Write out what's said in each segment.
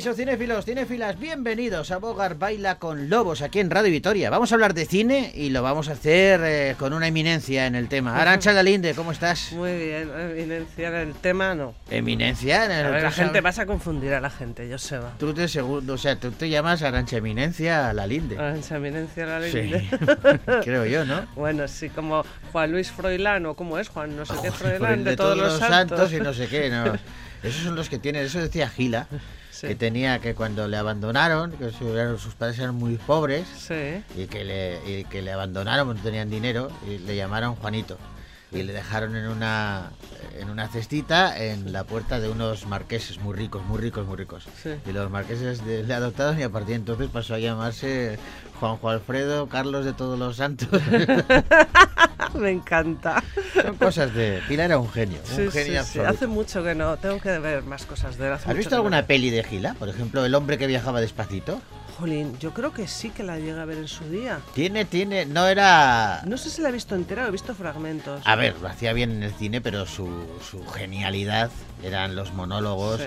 Kaiso, cinéfilos, cinéfilas, bienvenidos a Bogar Baila con Lobos aquí en Radio Vitoria. Vamos a hablar de cine y lo vamos a hacer eh, con una eminencia en el tema. Arancha Dalinde, ¿cómo estás? Muy bien, eminencia en el tema no. Eminencia en el A ver, la gente vas a confundir a la gente, yo sé va. Tú te segundo, o sea, tú te llamas Arancha Eminencia Lalinde. Esa eminencia la Sí, creo yo, ¿no? Bueno, sí, como Juan Luis Froilán o cómo es Juan, no sé qué Joder, Froilán, el de, todos, los santos. y no sé qué, no. Esos son los que tienen, eso decía Gila, Sí. que tenía que cuando le abandonaron, que sus padres eran muy pobres, Sí, y que le, y que le abandonaron porque no tenían dinero y le llamaron Juanito y le dejaron en una en una cestita en la puerta de unos marqueses muy ricos, muy ricos, muy ricos. Sí. Y los marqueses de- le adoptaron y a partir de entonces pasó a llamarse Juanjo Alfredo, Carlos de todos los santos. me encanta. Son cosas de Pilar era un genio, un Sí, sí, genio sí, absoluto. Hace mucho que no, tengo que ver más cosas de él. ¿Has visto no alguna veo. peli de Gila? Por ejemplo, El hombre que viajaba despacito. Jolín, yo creo que sí que la llega a ver en su día. Tiene, tiene, no era No sé si la he visto entera o he visto fragmentos. A ver, lo hacía bien en el cine, pero su, su genialidad eran los monólogos, Sí.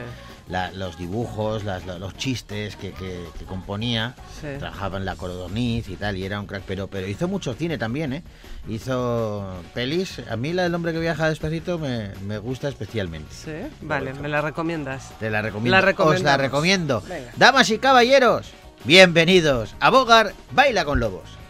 la- los dibujos, las- la- los chistes que, que- que componía. Sí. Trabajaba en la Cordoniz y tal, y era un crack, pero, pero hizo mucho cine también, ¿eh? Hizo pelis. A mí la del hombre que viaja despacito me, me gusta especialmente. Sí, vale, me la recomiendas. Te la recomiendo. La Os la recomiendo. Venga. Damas y caballeros, bienvenidos a Bogar Baila con Lobos.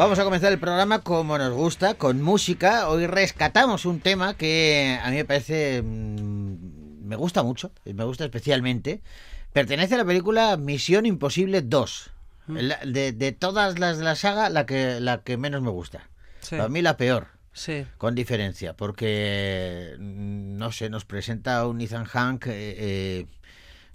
Vamos a comenzar el programa como nos gusta, con música. Hoy rescatamos un tema que a mí me parece. mm, me gusta mucho, me gusta especialmente. Pertenece a la película Misión Imposible 2. La- De, de todas las de la saga, la que, la que menos me gusta. Sí, Para mí la peor, sí. con diferencia, porque. mm, No sé, nos presenta un Ethan Hank. eh, eh,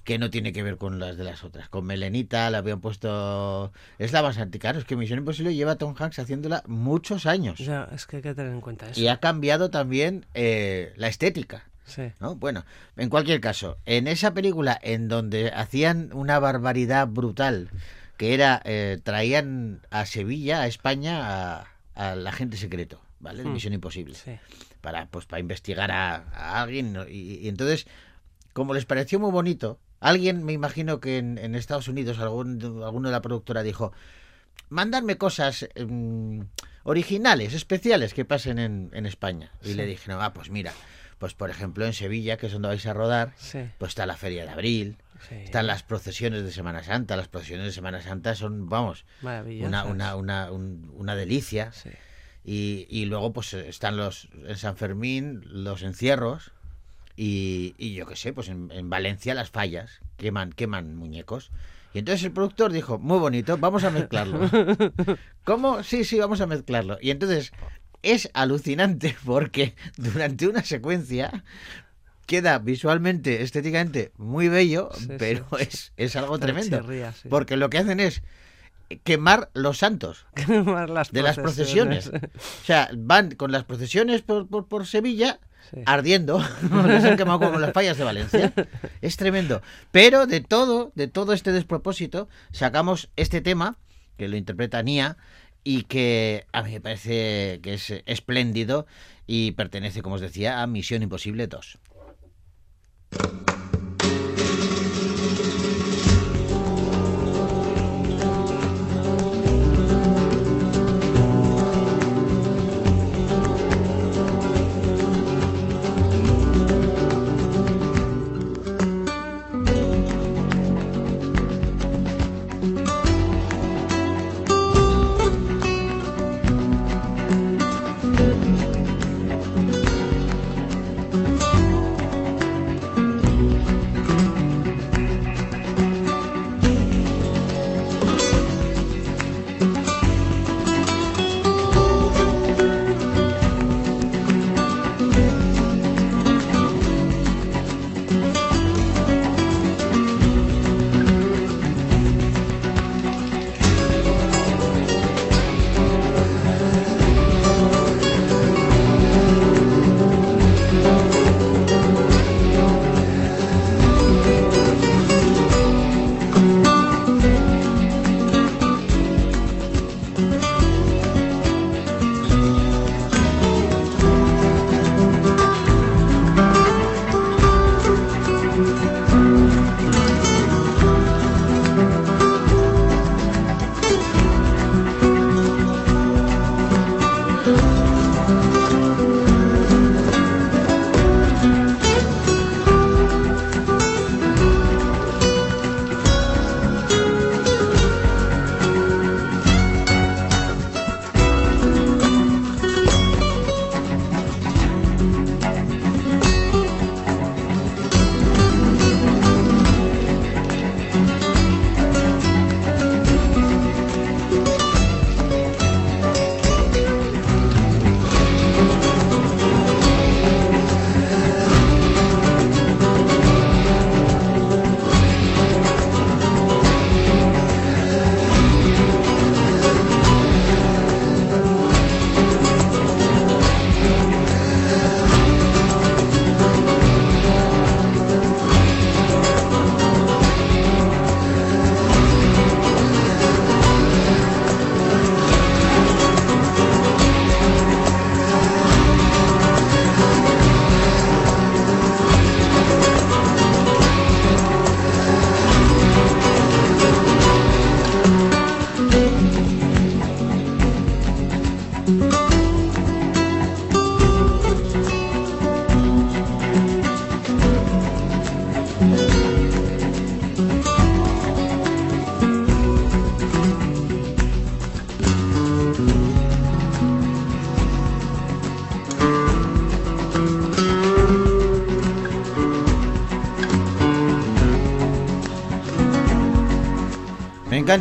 que no tiene que ver con las de las otras. Con Melenita la habían puesto... Es la más anticaro. Es que Misión Imposible lleva a Tom Hanks haciéndola muchos años. Ya, es que hay que tener en cuenta eso. Y ha cambiado también eh, la estética. Sí. ¿no? Bueno, en cualquier caso, en esa película en donde hacían una barbaridad brutal, que era, eh, traían a Sevilla, a España, a, al agente secreto, ¿vale? De Mm. Misión Imposible Sí. para pues para investigar a, a alguien ¿no? y, y entonces como les pareció muy bonito alguien me imagino que en, en Estados Unidos algún alguno de la productora dijo mandarme cosas em, originales especiales que pasen en, en España y Sí. le dijeron ah pues mira pues por ejemplo en Sevilla que es donde vais a rodar Sí. pues está la feria de abril sí. están las procesiones de Semana Santa las procesiones de Semana Santa son vamos una una una un- una delicia y, y luego pues están los en San Fermín los encierros y, y yo qué sé, pues en, en Valencia las fallas queman, queman muñecos. Y entonces el productor dijo, muy bonito, vamos a mezclarlo. ¿Cómo? Sí, sí, vamos a mezclarlo. Y entonces es alucinante porque durante una secuencia queda visualmente, estéticamente muy bello, Sí, sí. pero Es, es algo tremendo. chirría, sí. Porque lo que hacen es quemar los santos Quemar las de las procesiones. O sea, van con las procesiones por, por, por Sevilla Ardiendo, porque se han quemado como las fallas de Valencia. Es tremendo. Pero de todo, de todo este despropósito, sacamos este tema, que lo interpreta Nia, y que a mí me parece que es espléndido y pertenece, como os decía, a Misión Imposible 2.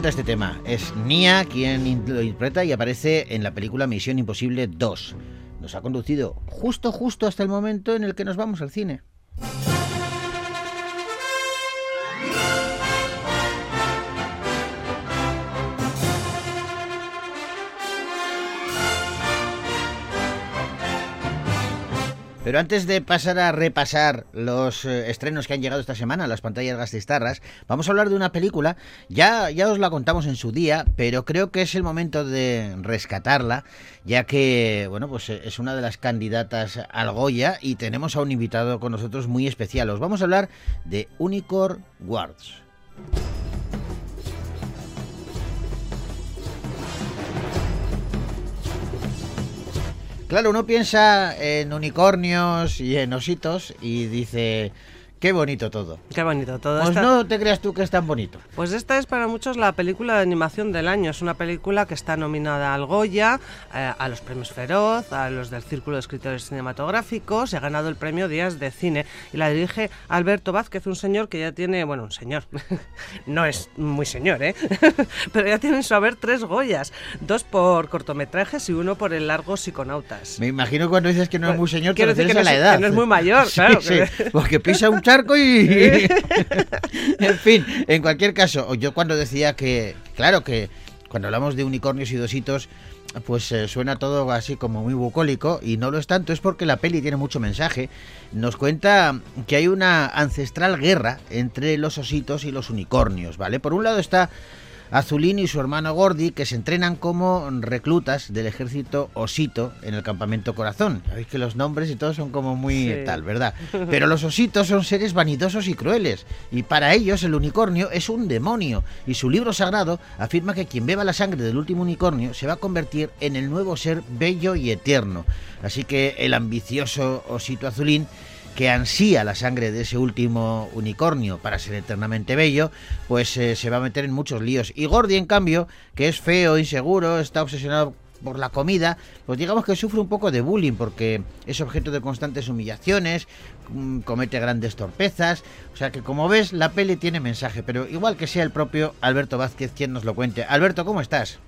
Este tema. Es Nia quien lo interpreta y aparece en la película Misión Imposible 2. Nos ha conducido justo, justo hasta el momento en el que nos vamos al cine. Pero antes de pasar a repasar los eh, estrenos que han llegado esta semana a las pantallas gastistarras, vamos a hablar de una película. Ya, ya os la contamos en su día, pero creo que es el momento de rescatarla, ya que, bueno, pues eh, es una de las candidatas al Goya y tenemos a un invitado con nosotros muy especial. Os vamos a hablar de Unicorn Guards. Claro, uno piensa en unicornios y en ositos y dice, qué bonito todo. Qué bonito todo. Pues Esta- no te creas tú que es tan bonito. Pues esta es para muchos la película de animación del año. Es una película que está nominada al Goya, eh, a los premios Feroz, a los del Círculo de Escritores Cinematográficos y ha ganado el premio Días de Cine. Y la dirige Alberto Vázquez, un señor que ya tiene, bueno, un señor, no es muy señor, ¿eh? Pero ya tiene en su haber tres Goyas, dos por cortometrajes y uno por el largo Psiconautas. Me imagino cuando dices que no es muy señor, te Quiero decir que a no la edad. que no es muy mayor, Sí, claro, sí, que- porque pisa un y... en fin, en cualquier caso, yo cuando decía que, claro que cuando hablamos de unicornios y dositos, pues eh, suena todo así como muy bucólico y no lo es tanto, es porque la peli tiene mucho mensaje. Nos cuenta que hay una ancestral guerra entre los ositos y los unicornios, ¿vale? Por un lado está Azulín y su hermano Gordy, que se entrenan como reclutas del ejército osito en el campamento Corazón. Sabéis que los nombres y todo son como muy Sí. tal, ¿verdad? Pero los ositos son seres vanidosos y crueles, y para ellos el unicornio es un demonio, y su libro sagrado afirma que quien beba la sangre del último unicornio se va a convertir en el nuevo ser bello y eterno. Así que el ambicioso osito azulín que ansía la sangre de ese último unicornio para ser eternamente bello, pues eh, se va a meter en muchos líos. Y Gordy, en cambio, que es feo, inseguro, está obsesionado por la comida, pues digamos que sufre un poco de bullying porque es objeto de constantes humillaciones, mm, comete grandes torpezas, o sea que como ves la peli tiene mensaje, pero igual que sea el propio Alberto Vázquez quien nos lo cuente. Alberto, ¿cómo estás?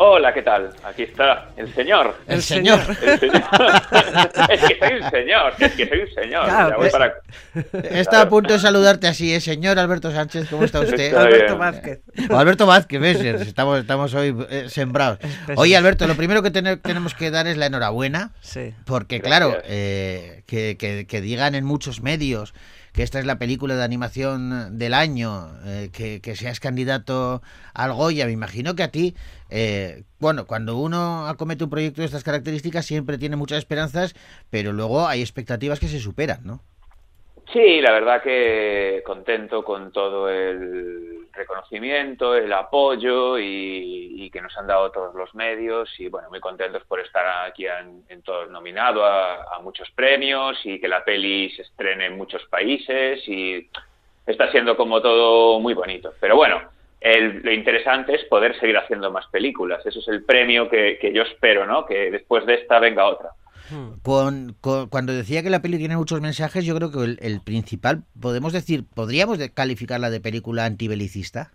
Hola, ¿qué tal? Aquí está el señor. El señor. El señor. es que soy un señor, es que soy un señor. Claro, voy pues- para- Está a punto de saludarte así, ¿eh? señor Alberto Sánchez, ¿cómo está usted? Está Alberto bien. Vázquez. O Alberto Vázquez, ¿ves? Estamos, estamos hoy eh, sembrados. Oye, Alberto, lo primero que tene- tenemos que dar es la enhorabuena, Sí. porque Gracias. claro, eh, que, que- que digan en muchos medios que esta es la película de animación del año, eh, que, que seas candidato al Goya, me imagino que a ti, eh, bueno, cuando uno acomete un proyecto de estas características siempre tiene muchas esperanzas, pero luego hay expectativas que se superan, ¿no? Sí, la verdad que contento con todo el reconocimiento, el apoyo y, que nos han dado todos los medios y bueno, muy contentos por estar aquí en, en todos nominado a, a muchos premios y que la peli se estrene en muchos países y está siendo como todo muy bonito. Pero bueno, el- lo interesante es poder seguir haciendo más películas. Eso es el premio que, que yo espero, ¿no? Que después de esta venga otra. Con, con- cuando decía que la peli tiene muchos mensajes, yo creo que el, el principal, podemos decir, podríamos calificarla de película antibelicista.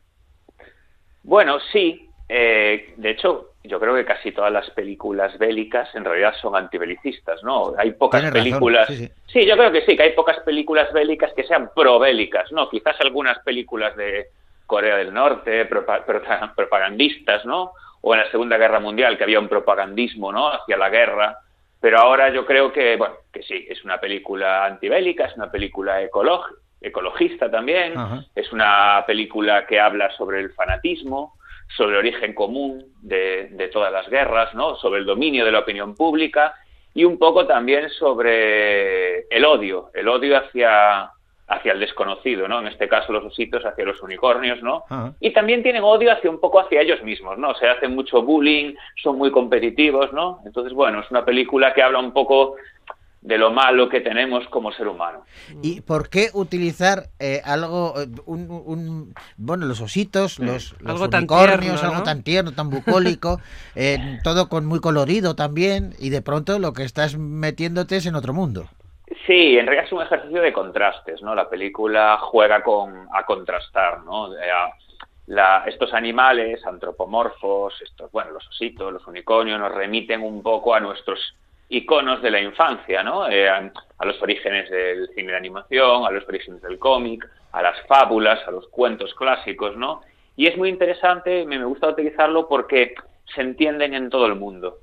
Bueno, sí. eh, de hecho, yo creo que casi todas las películas bélicas en realidad son antibelicistas, ¿no? Hay pocas Tienes razón, películas. sí, sí. yo creo que sí, que hay pocas películas bélicas que sean probélicas, ¿no? Quizás algunas películas de Corea del Norte, propagandistas, ¿no? O en la Segunda Guerra Mundial, que había un propagandismo, ¿no? Hacia la guerra. Pero ahora yo creo que, bueno, que sí, es una película antibélica, es una película ecolog- ecologista también, Ajá. es una película que habla sobre el fanatismo, sobre el origen común de, de todas las guerras, ¿no? sobre el dominio de la opinión pública y un poco también sobre el odio, el odio hacia, hacia el desconocido, ¿no? En este caso los ositos hacia los unicornios, ¿no? Ajá. Y también tienen odio hacia un poco hacia ellos mismos, ¿no? Se hacen mucho bullying, son muy competitivos, ¿no? Entonces, bueno, es una película que habla un poco de lo malo que tenemos como ser humano. ¿Y por qué utilizar eh, algo, eh, un, un- bueno, los ositos, los, los Algo tan unicornios, tierno, algo tan tierno, tan bucólico, eh, todo con muy colorido también, y de pronto lo que estás metiéndote es en otro mundo? Sí, en realidad es un ejercicio de contrastes, ¿no? La película juega con, a contrastar, ¿no? Eh, la- estos animales antropomorfos, estos, bueno, los ositos, los unicornios, nos remiten un poco a nuestros iconos de la infancia, ¿no? Eh, a, los orígenes del cine de animación, a los orígenes del cómic, a las fábulas, a los cuentos clásicos, ¿no? Y es muy interesante, me gusta utilizarlo porque se entienden en todo el mundo.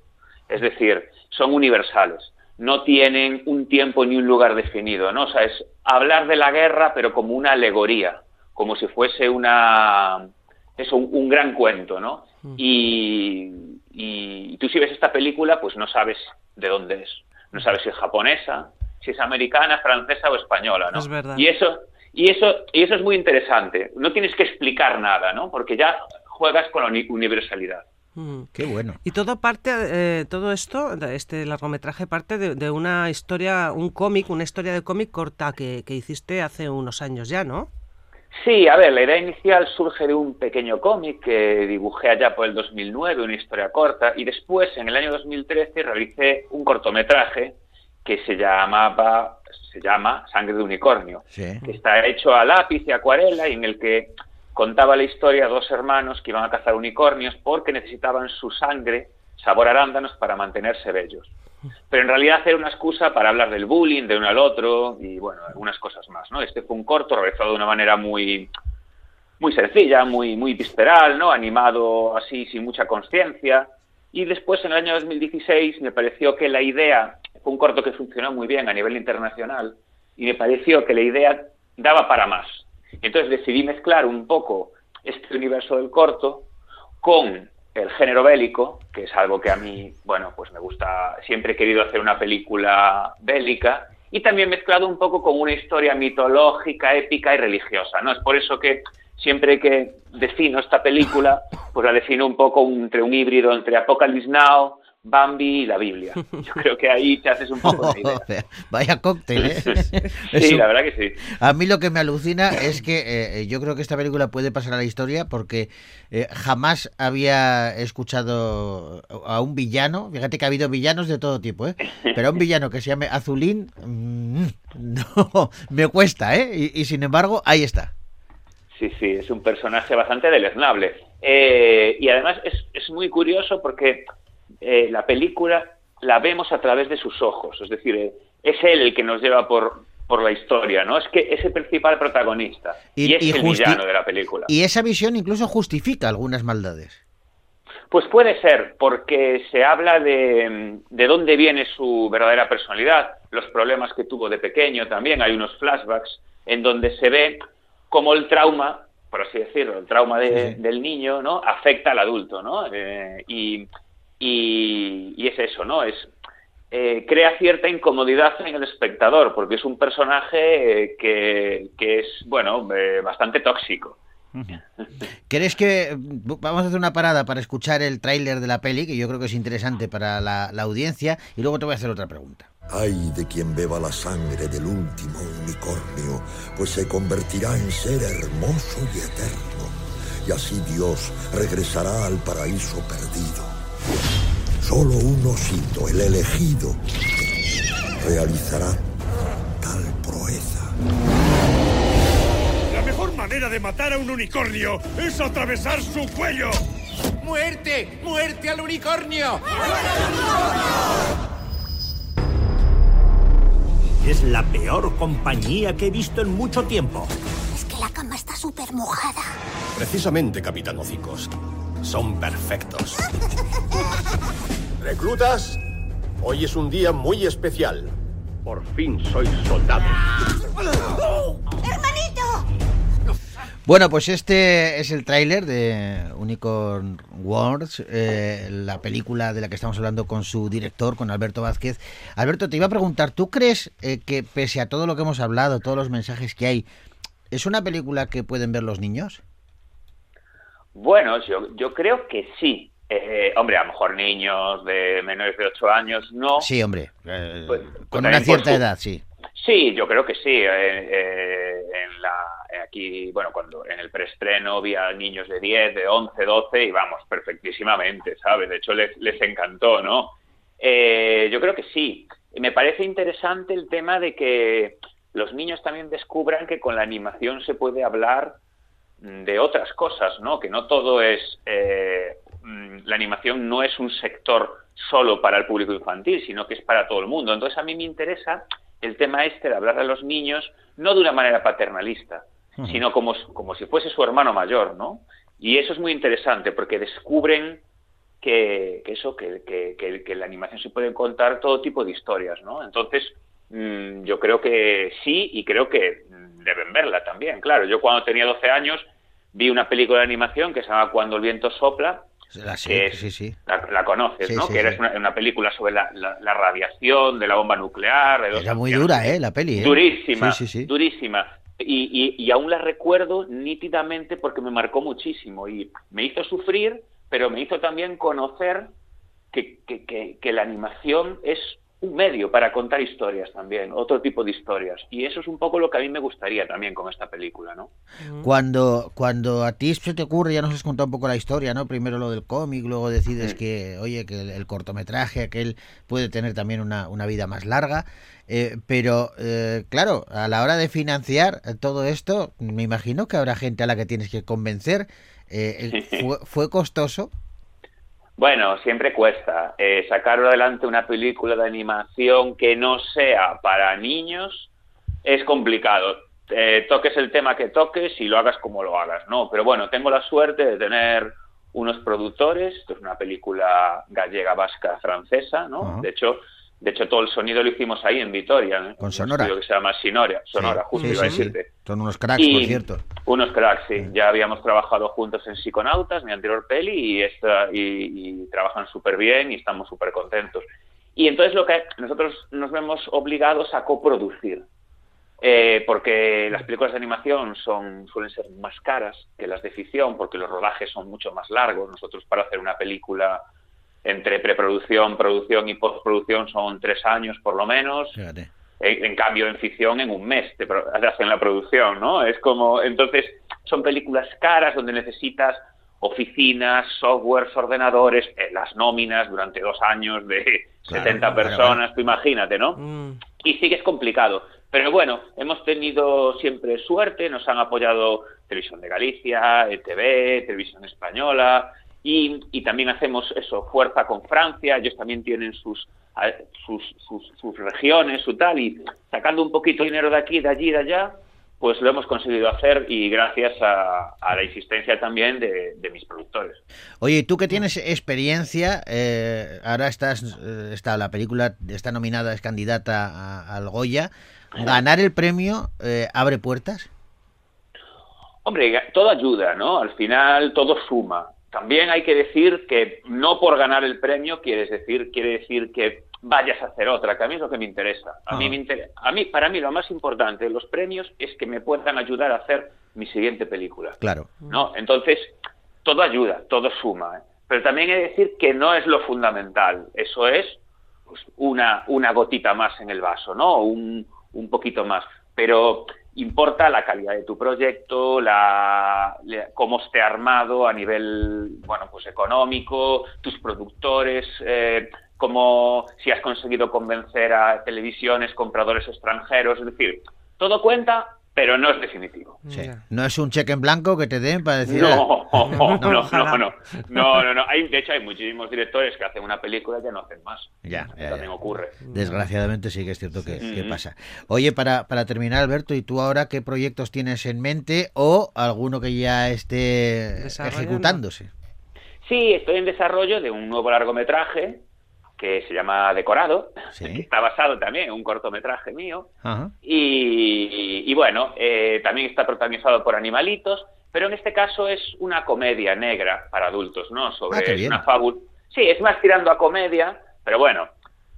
Es decir, son universales. No tienen un tiempo ni un lugar definido, ¿no? O sea, es hablar de la guerra, pero como una alegoría, como si fuese una eso, un, un gran cuento, ¿no? Y, y tú si ves esta película, pues no sabes de dónde es. No sabes si es japonesa, si es americana, francesa o española, ¿no? Es verdad. Y eso, y eso, y eso es muy interesante. No tienes que explicar nada, ¿no? Porque ya juegas con la uni- universalidad. Mm. Qué bueno. Y todo parte, eh, todo esto, este largometraje parte de, de una historia, un cómic, una historia de cómic corta que, que hiciste hace unos años ya, ¿no? Sí, a ver, la idea inicial surge de un pequeño cómic que dibujé allá por el 2009, una historia corta, y después, en el año 2013, realicé un cortometraje que se llamaba, se llama Sangre de Unicornio, Sí. que está hecho a lápiz y acuarela y en el que contaba la historia de dos hermanos que iban a cazar unicornios porque necesitaban su sangre, sabor arándanos, para mantenerse bellos. Pero en realidad era una excusa para hablar del bullying de uno al otro y, bueno, algunas cosas más, ¿no? Este fue un corto realizado de una manera muy, muy sencilla, muy, muy ¿no? Animado así, sin mucha conciencia. Y después, en el año 2016, me pareció que la idea, fue un corto que funcionó muy bien a nivel internacional, y me pareció que la idea daba para más. Entonces decidí mezclar un poco este universo del corto con el género bélico, que es algo que a mí, bueno, pues me gusta, siempre he querido hacer una película bélica, y también mezclado un poco con una historia mitológica, épica y religiosa, ¿no? Es por eso que siempre que defino esta película, pues la defino un poco entre un híbrido entre Apocalypse Now, Bambi y la Biblia. Yo creo que ahí te haces un poco de idea. Vaya cóctel, ¿eh? Sí, un- la verdad que sí. A mí lo que me alucina es que eh, yo creo que esta película puede pasar a la historia porque eh, jamás había escuchado a un villano, fíjate que ha habido villanos de todo tipo, ¿eh? pero a un villano que se llame Azulín, mm, no, me cuesta, ¿eh? Y, y sin embargo, ahí está. Sí, sí, es un personaje bastante deleznable. Eh, y además es, es muy curioso porque eh, la película la vemos a través de sus ojos, es decir, eh, es él el que nos lleva por, por la historia, ¿no? Es que es el principal protagonista y, Y- es y el villano de la película. Y esa visión incluso justifica algunas maldades. Pues puede ser, porque se habla de, de dónde viene su verdadera personalidad, los problemas que tuvo de pequeño también, hay unos flashbacks en donde se ve cómo el trauma, por así decirlo, el trauma de- Sí, sí. del niño, ¿no? Afecta al adulto, ¿no? Eh, y, y, y es eso, ¿no? Es eh, crea cierta incomodidad en el espectador, porque es un personaje eh, que, que es, bueno, eh, bastante tóxico. ¿Crees que vamos a hacer una parada para escuchar el tráiler de la peli, que yo creo que es interesante para la, la audiencia, y luego te voy a hacer otra pregunta? Ay de quien beba la sangre del último unicornio, pues se convertirá en ser hermoso y eterno. Y así Dios regresará al paraíso perdido. Solo un osito, el elegido, realizará tal proeza. La mejor manera de matar a un unicornio es atravesar su cuello. ¡Muerte! ¡Muerte al unicornio! Es la peor compañía que he visto en mucho tiempo. Es que la cama está súper mojada. Precisamente, Capitán Hocicos. Son perfectos. Reclutas, hoy es un día muy especial. Por fin sois soldados. ¡Hermanito! Bueno, pues este es el tráiler de Unicorn Wars, eh, la película de la que estamos hablando con su director, con Alberto Vázquez. Alberto, te iba a preguntar, ¿tú crees eh, que pese a todo lo que hemos hablado, todos los mensajes que hay, es una película que pueden ver los niños? Bueno, yo, yo creo que sí. Eh, hombre, a lo mejor niños de menores de 8 años no. Sí, hombre, eh, Pues- con pues una cierta su- edad, sí. Sí, yo creo que sí. Eh, en la, aquí, bueno, cuando en el preestreno había niños de 10, de 11, 12 y vamos, perfectísimamente, ¿sabes? De hecho, les, les encantó, ¿no? Eh, yo creo que sí. Me parece interesante el tema de que los niños también descubran que con la animación se puede hablar de otras cosas, ¿no? Que no todo es... eh, mm, la animación no es un sector solo para el público infantil, sino que es para todo el mundo. Entonces a mí me interesa el tema este de hablar a los niños no de una manera paternalista, sino como, como si fuese su hermano mayor, ¿no? Y eso es muy interesante porque descubren que, que eso, que, que, la animación se pueden contar todo tipo de historias, ¿no? Entonces, mm, yo creo que sí y creo que mm, deben verla también. Claro, yo cuando tenía 12 años vi una película de animación que se llama Cuando el viento sopla, La, sí, que es- sí, sí. la, la conoces, ¿no? que era una, una película sobre la, la- radiación de la bomba nuclear. de Era muy dura, ¿eh? La peli, ¿eh? Durísima, Sí, sí, sí. durísima. Y, y- y aún la recuerdo nítidamente porque me marcó muchísimo y me hizo sufrir, pero me hizo también conocer que, que- que- que la animación es un medio para contar historias también, otro tipo de historias. Y eso es un poco lo que a mí me gustaría también con esta película, ¿no? Cuando, cuando a ti se te ocurre, ya nos has contado un poco la historia, ¿no? Primero lo del cómic, luego decides Mm. que, oye, que el, el cortometraje aquel puede tener también una, una vida más larga. eh, pero, eh, claro, a la hora de financiar eh, todo esto, me imagino que habrá gente a la que tienes que convencer. Eh, eh, fue, ¿Fue costoso? Bueno, siempre cuesta. Eh, sacar adelante una película de animación que no sea para niños es complicado. Eh, toques el tema que toques y lo hagas como lo hagas, ¿no? Pero bueno, tengo la suerte de tener unos productores. Esto es una película gallega, vasca, francesa, ¿no? De hecho, de hecho todo el sonido lo hicimos ahí en Vitoria, ¿eh? Con Sonora. estudio que se llama Sonora, Sonora, Sí, justo sí, iba a sí, sí. decirte. Son unos cracks, Y por cierto. Unos cracks, sí. Ya habíamos trabajado juntos en Psiconautas, mi anterior peli, y, esta, y, y trabajan súper bien y estamos súper contentos. Y entonces lo que nosotros nos vemos obligados a coproducir. Eh, porque las películas de animación son, suelen ser más caras que las de ficción, porque los rodajes son mucho más largos. Nosotros para hacer una película entre preproducción, producción y postproducción son tres años por lo menos. Fíjate. En, en cambio, en ficción, en un mes te pro- hacen la producción, ¿no? Es como, entonces, son películas caras donde necesitas oficinas, softwares, ordenadores, eh, las nóminas durante dos años de Claro, 70 claro, personas, claro. tú imagínate, ¿no? Mm. y sí que es complicado. Pero bueno, hemos tenido siempre suerte, nos han apoyado Televisión de Galicia, ETV, Televisión Española, y, y también hacemos eso, fuerza con Francia, ellos también tienen sus, sus, sus, sus regiones, su tal, y sacando un poquito de dinero de aquí, de allí, de allá, pues lo hemos conseguido hacer y gracias a, a la insistencia también de, de mis productores. Oye, tú que tienes experiencia, eh, ahora estás, eh, está la película está nominada, es candidata al Goya. ¿Ganar el premio eh, abre puertas? Hombre, todo ayuda, ¿no? Al final todo suma. También hay que decir que no por ganar el premio quieres decir, quiere decir que vayas a hacer otra, que a mí es lo que me interesa. A mí Ajá. me inter- a mí para mí lo más importante de los premios es que me puedan ayudar a hacer mi siguiente película. Claro. ¿no? Entonces, todo ayuda, todo suma. ¿eh? Pero también he de decir que no es lo fundamental. Eso es pues, una, una gotita más en el vaso, ¿no? Un, un poquito más. Pero importa la calidad de tu proyecto, la, cómo esté armado a nivel, bueno, pues económico, tus productores, eh, cómo, si has conseguido convencer a televisiones, compradores extranjeros, es decir, todo cuenta, pero no es definitivo. Sí. No es un cheque en blanco que te den para decir. No, no, no, no, no, no. Hay, de hecho, hay muchísimos directores que hacen una película y ya no hacen más. Ya, ya, También ya. ocurre. Desgraciadamente sí que es cierto que, que pasa. Oye, para, para terminar, Alberto, ¿y tú ahora qué proyectos tienes en mente o alguno que ya esté ejecutándose? Sí, estoy en desarrollo de un nuevo largometraje que se llama Decorado, Sí. que está basado también en un cortometraje mío. Y, y bueno, eh, también está protagonizado por animalitos, pero en este caso es una comedia negra para adultos, ¿no? Sobre Ah, una fábula. Sí, es más tirando a comedia, pero bueno,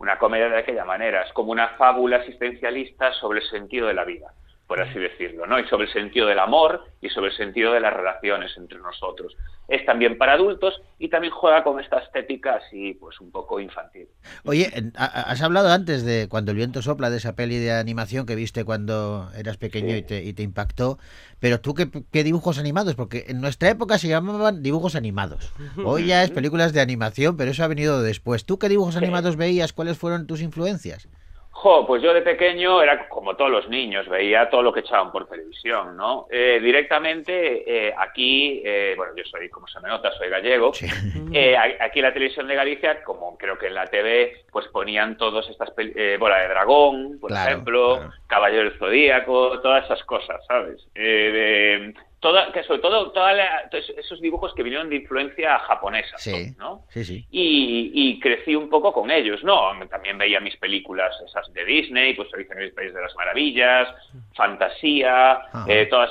una comedia de aquella manera. Es como una fábula existencialista sobre el sentido de la vida, por así decirlo, ¿no? Y sobre el sentido del amor y sobre el sentido de las relaciones entre nosotros. Es también para adultos y también juega con esta estética así, pues un poco infantil. Oye, has hablado antes de Cuando el viento sopla, de esa peli de animación que viste cuando eras pequeño Sí. y, te, y te impactó. Pero tú, ¿qué, qué dibujos animados? Porque en nuestra época se llamaban dibujos animados. Hoy ya es películas de animación, pero eso ha venido después. ¿Tú qué dibujos Sí. animados veías? ¿Cuáles fueron tus influencias? Jo, pues yo de pequeño era como todos los niños, veía todo lo que echaban por televisión, ¿no? Eh, directamente eh, aquí, eh, bueno, yo soy, como se me nota, soy gallego. Sí. Eh, aquí en la televisión de Galicia, como creo que en la TV, pues ponían todas estas eh, Bola de Dragón, por Claro, ejemplo, claro. Caballero del Zodíaco, todas esas cosas, ¿sabes? Eh, de, toda, que sobre todo toda la- todos esos dibujos que vinieron de influencia japonesa, Sí, ¿no? sí, sí. y, y crecí un poco con ellos, ¿no? También veía mis películas esas de Disney, pues Alicia en el País de las Maravillas, Fantasía, eh, todas,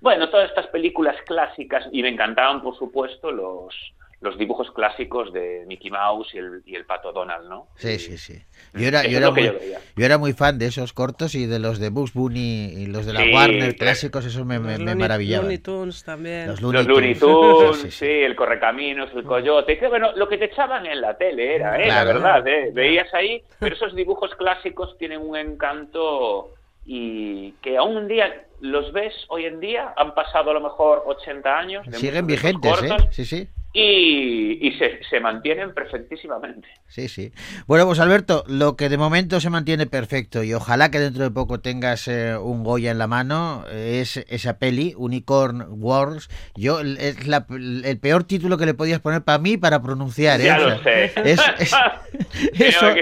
bueno, todas estas películas clásicas y me encantaban, por supuesto, los los dibujos clásicos de Mickey Mouse y el, y el pato Donald, ¿no? Sí, sí, sí. Yo era, Eso yo era, muy, yo era muy fan de esos cortos y de los de Bugs Bunny y los de la Sí, Warner clásicos, esos me, me, Los me Looney- maravillaban. Looney Tunes también. Los Los Looney Tunes, sí, el Correcaminos, el Coyote, que bueno, lo que te echaban en la tele era, ¿eh? Claro. la verdad, ¿eh? veías ahí, pero esos dibujos clásicos tienen un encanto y que aún un día los ves hoy en día, han pasado a lo mejor 80 años. de Siguen vigentes, ¿eh? Sí, sí. Y, y se, se mantienen perfectísimamente. Sí, sí. Bueno, pues Alberto, lo que de momento se mantiene perfecto y ojalá que dentro de poco tengas eh, un Goya en la mano eh, es esa peli, Unicorn Wars. Yo es la- el peor título que le podías poner para mí para pronunciar. ¿eh? Ya O lo sea, sé. Es, es- Creo eso,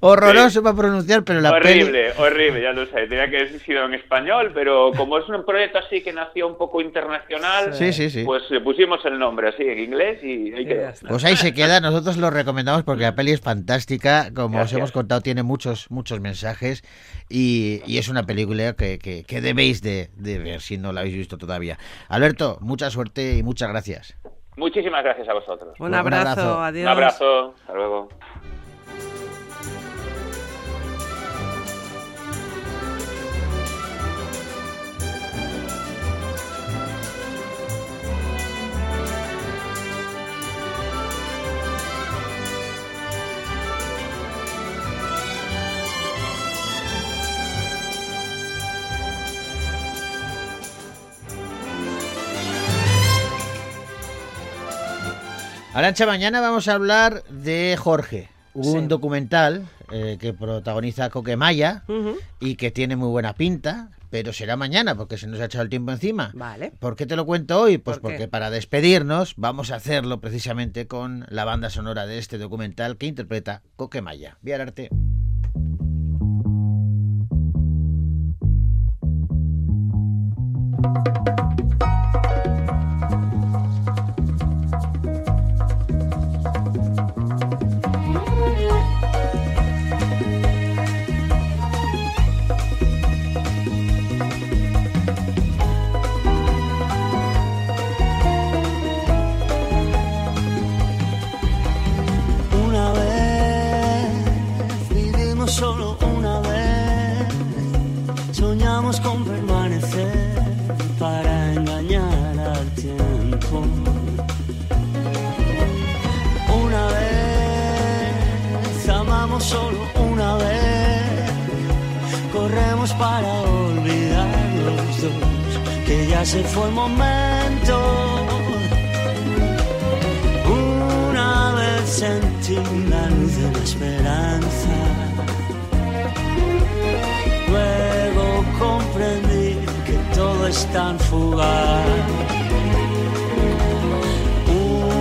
horroroso para pronunciar, pero la peli... horrible, horrible, ya lo sé. Tenía que haber sido en español, pero como es un proyecto así que nació un poco internacional, Sí, sí, sí. pues le pusimos el nombre así en inglés y ahí quedó. Pues ahí se queda, nosotros lo recomendamos porque la peli es fantástica, como os hemos contado, tiene muchos muchos mensajes y, y es una película que, que- que debéis de, de ver si no la habéis visto todavía. Alberto, mucha suerte y muchas gracias. Muchísimas gracias a vosotros. Un Un abrazo, abrazo. adiós. Un abrazo, hasta luego. Arancha, mañana vamos a hablar de Jorge, un Sí. documental eh, que protagoniza Coquemaya y que tiene muy buena pinta, pero será mañana porque se nos ha echado el tiempo encima. Vale. ¿Por qué te lo cuento hoy? Pues ¿Por qué? porque para despedirnos vamos a hacerlo precisamente con la banda sonora de este documental que interpreta Coquemaya. Viararte. Una vez Una vez sentí la luz de la esperanza, luego comprendí que todo es tan fugaz.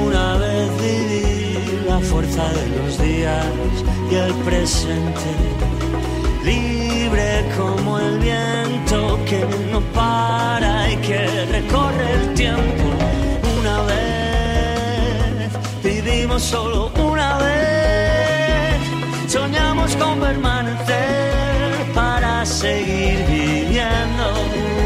Una vez viví la fuerza de los días y el presente, como el viento que no para y que recorre el tiempo. Una vez vivimos solo una vez, soñamos con permanecer para seguir viviendo.